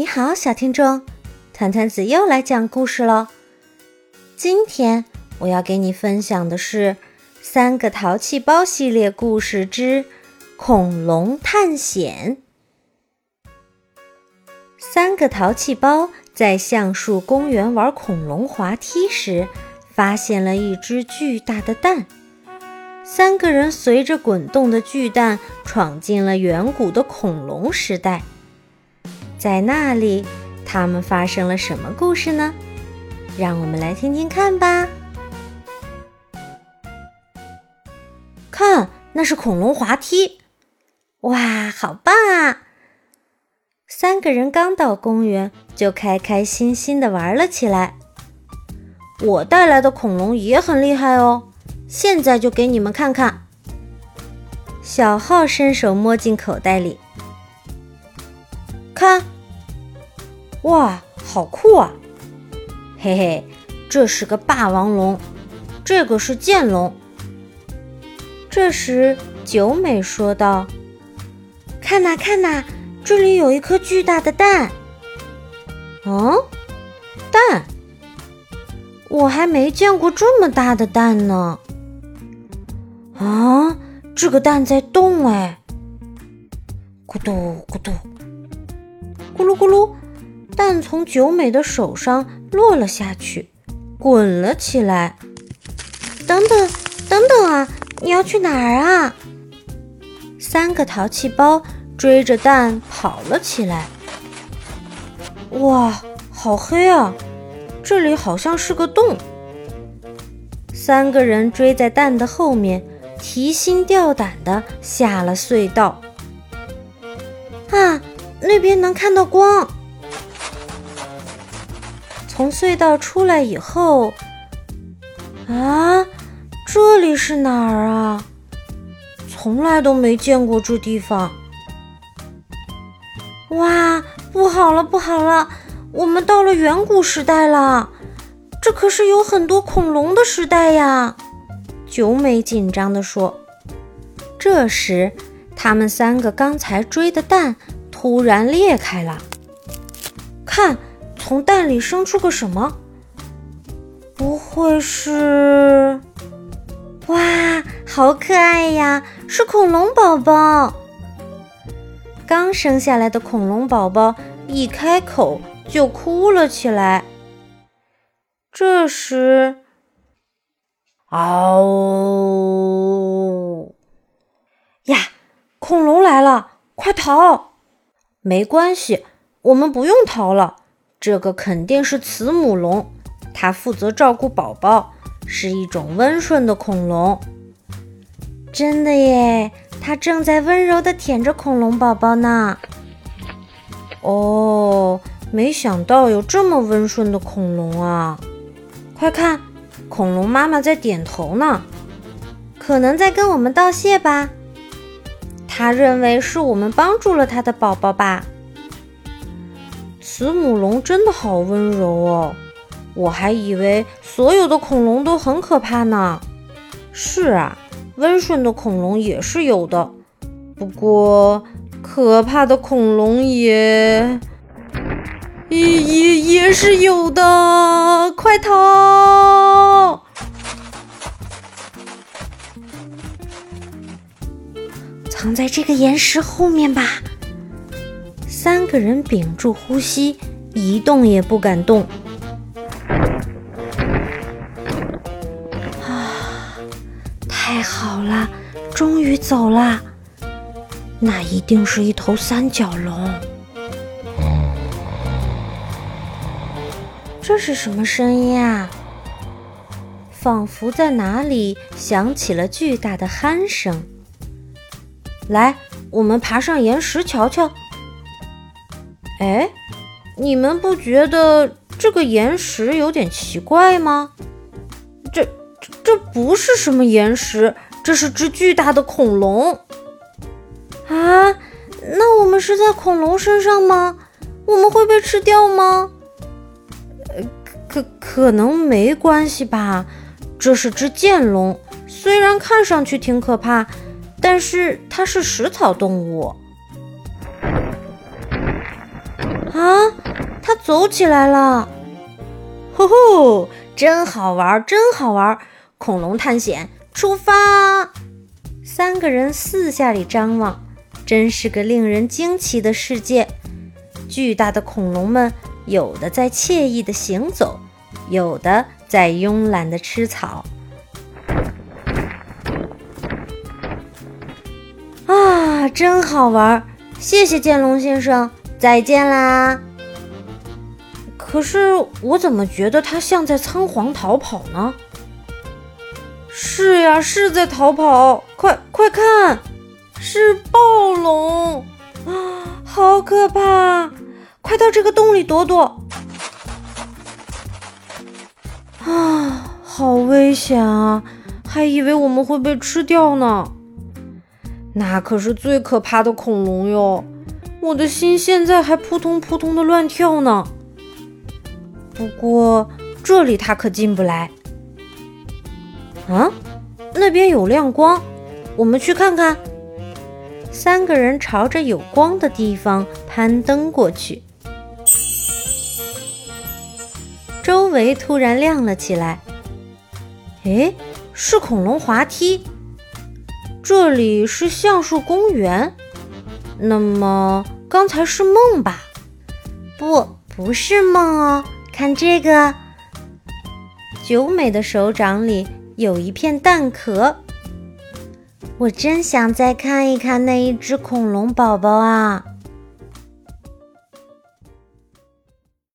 你好，小听众，团团子又来讲故事喽。今天我要给你分享的是《三个淘气包》系列故事之《恐龙探险》。三个淘气包在橡树公园玩恐龙滑梯时，发现了一只巨大的蛋。三个人随着滚动的巨蛋闯进了远古的恐龙时代。在那里，他们发生了什么故事呢？让我们来听听看吧。看，那是恐龙滑梯，哇，好棒啊！三个人刚到公园，就开开心心的玩了起来。我带来的恐龙也很厉害哦，现在就给你们看看。小浩伸手摸进口袋里。看，哇，好酷啊！嘿嘿，这是个霸王龙，这个是剑龙。这时，九美说道：“看呐，看呐，这里有一颗巨大的蛋。”嗯，蛋？我还没见过这么大的蛋呢。啊，这个蛋在动哎！咕嘟咕嘟。咕噜咕噜，蛋从九美的手上落了下去，滚了起来。等等，等等啊！你要去哪儿啊？三个淘气包追着蛋跑了起来。哇，好黑啊！这里好像是个洞。三个人追在蛋的后面，提心吊胆的下了隧道。啊！那边能看到光。从隧道出来以后，啊，这里是哪儿啊？从来都没见过这地方。哇，不好了，不好了，我们到了远古时代了。这可是有很多恐龙的时代呀！九美紧张地说。这时，他们三个刚才追的蛋。突然裂开了，看，从蛋里生出个什么？不会是……哇，好可爱呀！是恐龙宝宝。刚生下来的恐龙宝宝一开口就哭了起来。这时，嗷！呀，恐龙来了，快逃！没关系，我们不用逃了。这个肯定是慈母龙，它负责照顾宝宝，是一种温顺的恐龙。真的耶，它正在温柔地舔着恐龙宝宝呢。哦，没想到有这么温顺的恐龙啊！快看，恐龙妈妈在点头呢，可能在跟我们道谢吧。他认为是我们帮助了他的宝宝吧？慈母龙真的好温柔哦，我还以为所有的恐龙都很可怕呢。是啊，温顺的恐龙也是有的，不过可怕的恐龙也也也也是有的。快逃！藏在这个岩石后面吧。三个人屏住呼吸，一动也不敢动。啊，太好了，终于走了。那一定是一头三角龙。这是什么声音啊？仿佛在哪里响起了巨大的鼾声。来，我们爬上岩石瞧瞧。哎，你们不觉得这个岩石有点奇怪吗？这、这、这不是什么岩石，这是只巨大的恐龙。啊，那我们是在恐龙身上吗？我们会被吃掉吗？呃，可可能没关系吧。这是只剑龙，虽然看上去挺可怕。但是它是食草动物。啊，它走起来了！呼呼，真好玩，真好玩！恐龙探险出发！三个人四下里张望，真是个令人惊奇的世界。巨大的恐龙们，有的在惬意的行走，有的在慵懒的吃草。啊，真好玩！谢谢剑龙先生，再见啦！可是我怎么觉得它像在仓皇逃跑呢？是呀，是在逃跑！快快看，是暴龙啊，好可怕！快到这个洞里躲躲！啊，好危险啊！还以为我们会被吃掉呢。那可是最可怕的恐龙哟！我的心现在还扑通扑通的乱跳呢。不过这里他可进不来。啊，那边有亮光，我们去看看。三个人朝着有光的地方攀登过去，周围突然亮了起来。诶，是恐龙滑梯。这里是橡树公园，那么刚才是梦吧？不，不是梦哦。看这个，九美的手掌里。有一片蛋壳，我真想再看一看那一只恐龙宝宝啊！